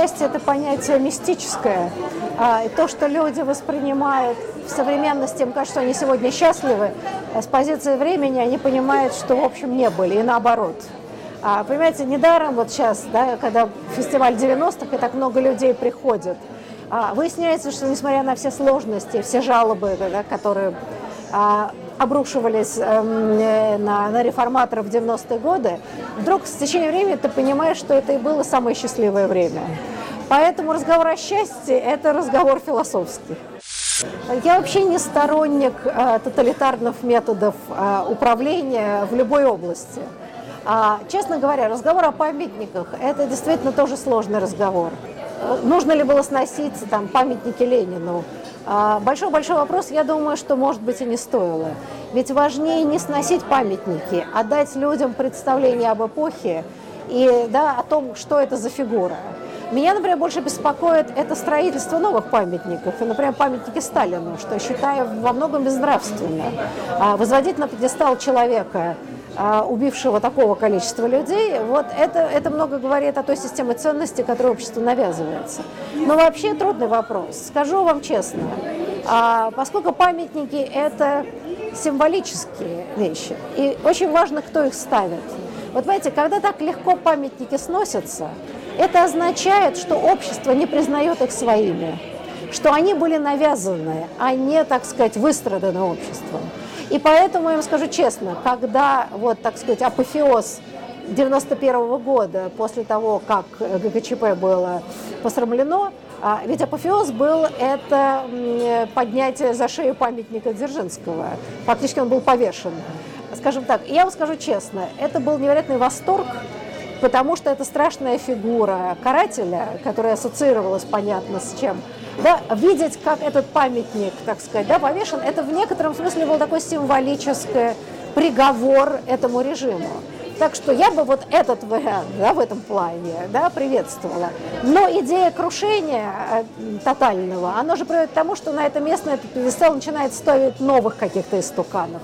счастье это понятие мистическое. А, и то, что люди воспринимают в современности, им кажется, что они сегодня счастливы, с позиции времени они понимают, что, в общем, не были, и наоборот. А, понимаете, недаром вот сейчас, да, когда фестиваль 90-х, и так много людей приходит, а, выясняется, что несмотря на все сложности, все жалобы, да, которые а, обрушивались эм, на, на реформаторов в 90-е годы, вдруг с течением времени ты понимаешь, что это и было самое счастливое время. Поэтому разговор о счастье – это разговор философский. Я вообще не сторонник э, тоталитарных методов э, управления в любой области. А, честно говоря, разговор о памятниках – это действительно тоже сложный разговор. Нужно ли было сносить там, памятники Ленину? А, большой-большой вопрос, я думаю, что, может быть, и не стоило. Ведь важнее не сносить памятники, а дать людям представление об эпохе и да, о том, что это за фигура. Меня, например, больше беспокоит это строительство новых памятников, и, например, памятники Сталину, что считаю во многом безнравственно. А, возводить на пьедестал человека, убившего такого количества людей, вот это, это много говорит о той системе ценностей, которую общество навязывается. Но вообще трудный вопрос. Скажу вам честно, а, поскольку памятники – это символические вещи, и очень важно, кто их ставит. Вот знаете, когда так легко памятники сносятся, это означает, что общество не признает их своими, что они были навязаны, а не, так сказать, выстраданы обществом. И поэтому я вам скажу честно, когда, вот, так сказать, апофеоз 91 -го года, после того, как ГКЧП было посрамлено, а, ведь апофеоз был это поднятие за шею памятника Дзержинского. Фактически он был повешен. Скажем так, я вам скажу честно, это был невероятный восторг, потому что это страшная фигура карателя, которая ассоциировалась, понятно, с чем – да, видеть, как этот памятник, так сказать, да, повешен, это в некотором смысле был такой символический приговор этому режиму. Так что я бы вот этот вариант да, в этом плане да, приветствовала. Но идея крушения э, тотального, она же приводит к тому, что на это место этот пьедестал начинает ставить новых каких-то истуканов.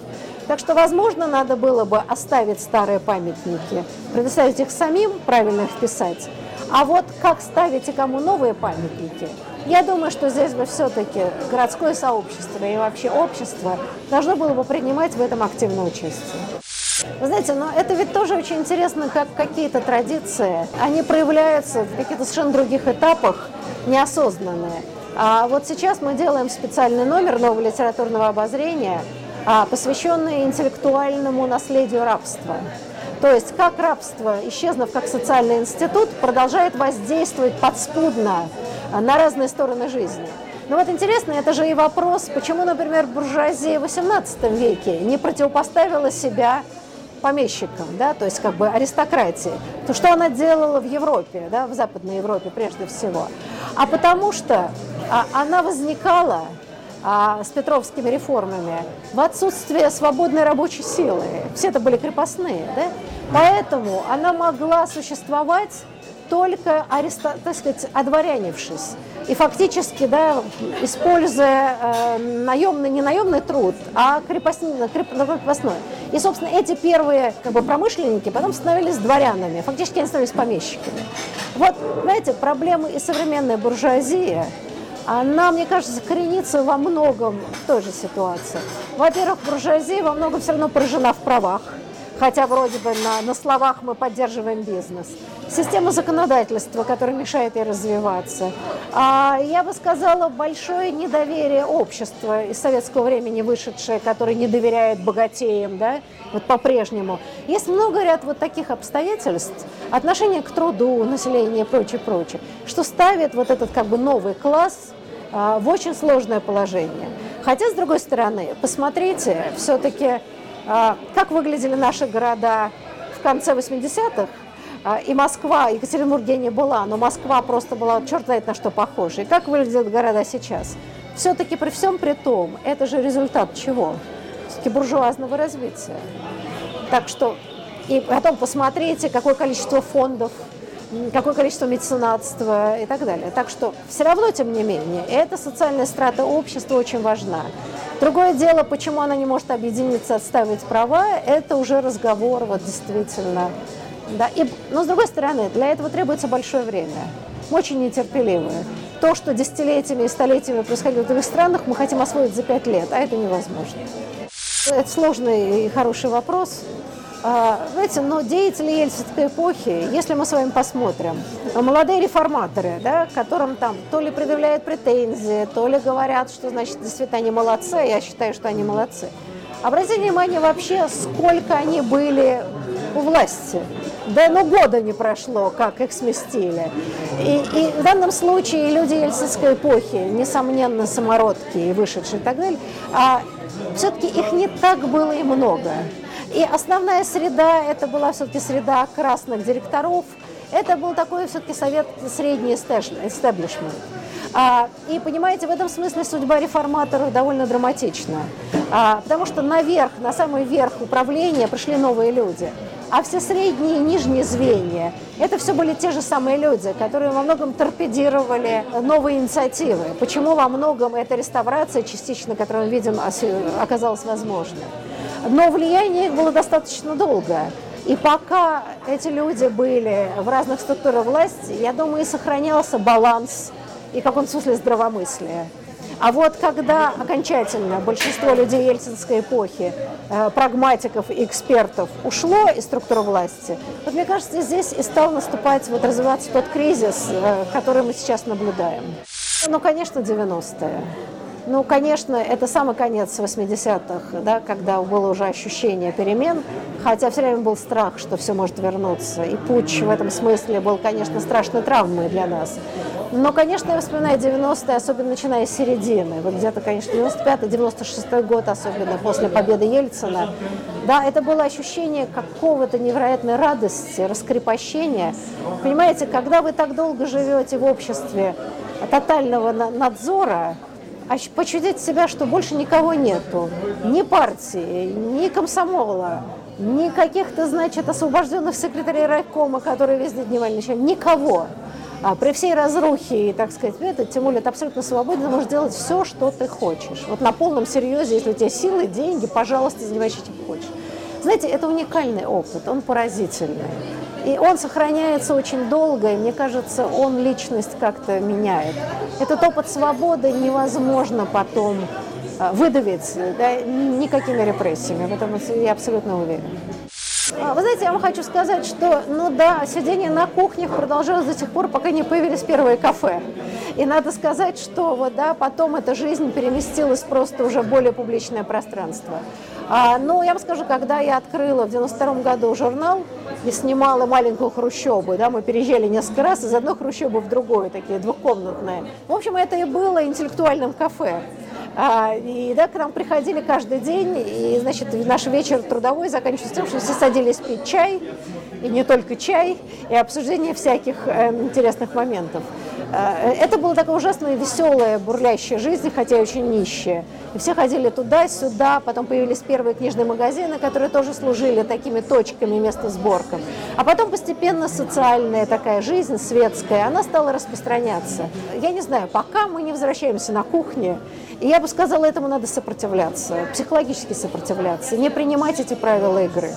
Так что, возможно, надо было бы оставить старые памятники, предоставить их самим, правильно вписать. А вот как ставить и кому новые памятники – я думаю, что здесь бы все-таки городское сообщество и вообще общество должно было бы принимать в этом активное участие. Вы знаете, но это ведь тоже очень интересно, как какие-то традиции, они проявляются в каких-то совершенно других этапах, неосознанные. А вот сейчас мы делаем специальный номер нового литературного обозрения, а, посвященный интеллектуальному наследию рабства. То есть как рабство, исчезнув как социальный институт, продолжает воздействовать подспудно на разные стороны жизни. Но вот интересно, это же и вопрос, почему, например, буржуазия в XVIII веке не противопоставила себя помещикам, да, то есть как бы аристократии, то что она делала в Европе, да, в Западной Европе прежде всего? А потому что а, она возникала а, с петровскими реформами в отсутствие свободной рабочей силы. Все это были крепостные, да? Поэтому она могла существовать только ареста, так сказать, одворянившись. И фактически, да, используя э, наемный, не наемный труд, а крепостный, креп, крепостной. И, собственно, эти первые как бы, промышленники потом становились дворянами, фактически они становились помещиками. Вот, знаете, проблемы и современной буржуазии, она, мне кажется, коренится во многом в той же ситуации. Во-первых, буржуазия во многом все равно поражена в правах хотя вроде бы на, на словах мы поддерживаем бизнес. Система законодательства, которая мешает ей развиваться. А, я бы сказала, большое недоверие общества из советского времени вышедшее, которое не доверяет богатеям, да, вот по-прежнему. Есть много ряд вот таких обстоятельств, отношение к труду, населения и прочее, прочее, что ставит вот этот как бы новый класс а, в очень сложное положение. Хотя, с другой стороны, посмотрите, все-таки как выглядели наши города в конце 80-х, а, и Москва, Екатеринбург не была, но Москва просто была, черт знает на что похожа. И как выглядят города сейчас? Все-таки при всем при том, это же результат чего? Все-таки буржуазного развития. Так что, и потом посмотрите, какое количество фондов, какое количество меценатства и так далее. Так что все равно, тем не менее, эта социальная страта общества очень важна. Другое дело, почему она не может объединиться, отставить права, это уже разговор, вот действительно. Да. И, но с другой стороны, для этого требуется большое время. Мы очень нетерпеливые. То, что десятилетиями и столетиями происходило в других странах, мы хотим освоить за пять лет, а это невозможно. Это сложный и хороший вопрос. А, знаете, но деятели ельцинской эпохи, если мы с вами посмотрим, молодые реформаторы, да, которым там то ли предъявляют претензии, то ли говорят, что, значит, действительно они молодцы, я считаю, что они молодцы. Обратите внимание вообще, сколько они были у власти. Да ну года не прошло, как их сместили. И, и в данном случае люди ельцинской эпохи, несомненно, самородки и вышедшие и так далее, а все-таки их не так было и много. И основная среда, это была все-таки среда красных директоров, это был такой все-таки совет средний эстеблишмент. А, и понимаете, в этом смысле судьба реформаторов довольно драматична. А, потому что наверх, на самый верх управления пришли новые люди. А все средние и нижние звенья, это все были те же самые люди, которые во многом торпедировали новые инициативы. Почему во многом эта реставрация частично, которую мы видим, оказалась возможной. Но влияние их было достаточно долго. И пока эти люди были в разных структурах власти, я думаю, и сохранялся баланс и в каком смысле здравомыслия. А вот когда окончательно большинство людей ельцинской эпохи, э, прагматиков и экспертов ушло из структуры власти, вот мне кажется, здесь и стал наступать, вот развиваться тот кризис, э, который мы сейчас наблюдаем. Ну, конечно, 90-е. Ну, конечно, это самый конец 80-х, да, когда было уже ощущение перемен, хотя все время был страх, что все может вернуться. И путь в этом смысле был, конечно, страшной травмой для нас. Но, конечно, я вспоминаю 90-е, особенно начиная с середины. Вот где-то, конечно, 95-96 год, особенно после победы Ельцина. Да, это было ощущение какого-то невероятной радости, раскрепощения. Понимаете, когда вы так долго живете в обществе тотального надзора, почудить себя, что больше никого нету. Ни партии, ни комсомола, ни каких-то, значит, освобожденных секретарей райкома, которые везде дневали ничего, никого. А при всей разрухе и, так сказать, это, тем более ты абсолютно свободен, можешь делать все, что ты хочешь. Вот на полном серьезе, если у тебя силы, деньги, пожалуйста, занимайся чем хочешь. Знаете, это уникальный опыт, он поразительный. И он сохраняется очень долго, и мне кажется, он личность как-то меняет. Этот опыт свободы невозможно потом э, выдавить да, никакими репрессиями, в этом я абсолютно уверена. А, вы знаете, я вам хочу сказать, что, ну да, сидение на кухнях продолжалось до тех пор, пока не появились первые кафе. И надо сказать, что вот, да, потом эта жизнь переместилась просто уже в более публичное пространство. А, ну, я вам скажу, когда я открыла в 92 году журнал и снимала маленькую хрущебу, да, мы переезжали несколько раз из одной хрущебы в другую, такие двухкомнатные. В общем, это и было интеллектуальным кафе. А, и да, к нам приходили каждый день, и, значит, наш вечер трудовой заканчивался тем, что все садились пить чай, и не только чай, и обсуждение всяких э, интересных моментов. Э, это была такая ужасная веселая, бурлящая жизнь, хотя очень нищая. И все ходили туда-сюда, потом появились первые книжные магазины, которые тоже служили такими точками место сборкам. А потом постепенно социальная такая жизнь, светская, она стала распространяться. Я не знаю, пока мы не возвращаемся на кухне, и я бы сказала, этому надо сопротивляться, психологически сопротивляться, не принимать эти правила игры.